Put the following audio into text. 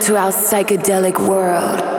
to our psychedelic world.